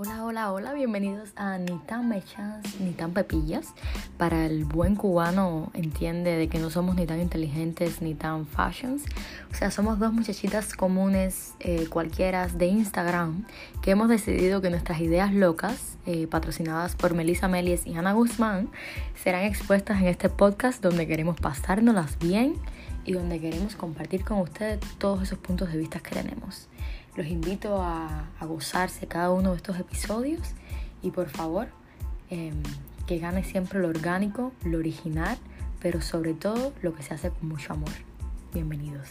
Hola, hola, hola, bienvenidos a Ni tan mechas ni tan pepillas. Para el buen cubano entiende de que no somos ni tan inteligentes ni tan fashions. O sea, somos dos muchachitas comunes, eh, de Instagram, que hemos decidido que nuestras ideas locas, eh, patrocinadas por Melissa Melies y Ana Guzmán, serán expuestas en este podcast donde queremos pasárnoslas bien y donde queremos compartir con ustedes todos esos puntos de vista que tenemos. Los invito a, gozarse cada uno de estos episodios y por favor em, que gane siempre lo orgánico, lo original, pero sobre todo lo que se hace con mucho amor. Bienvenidos.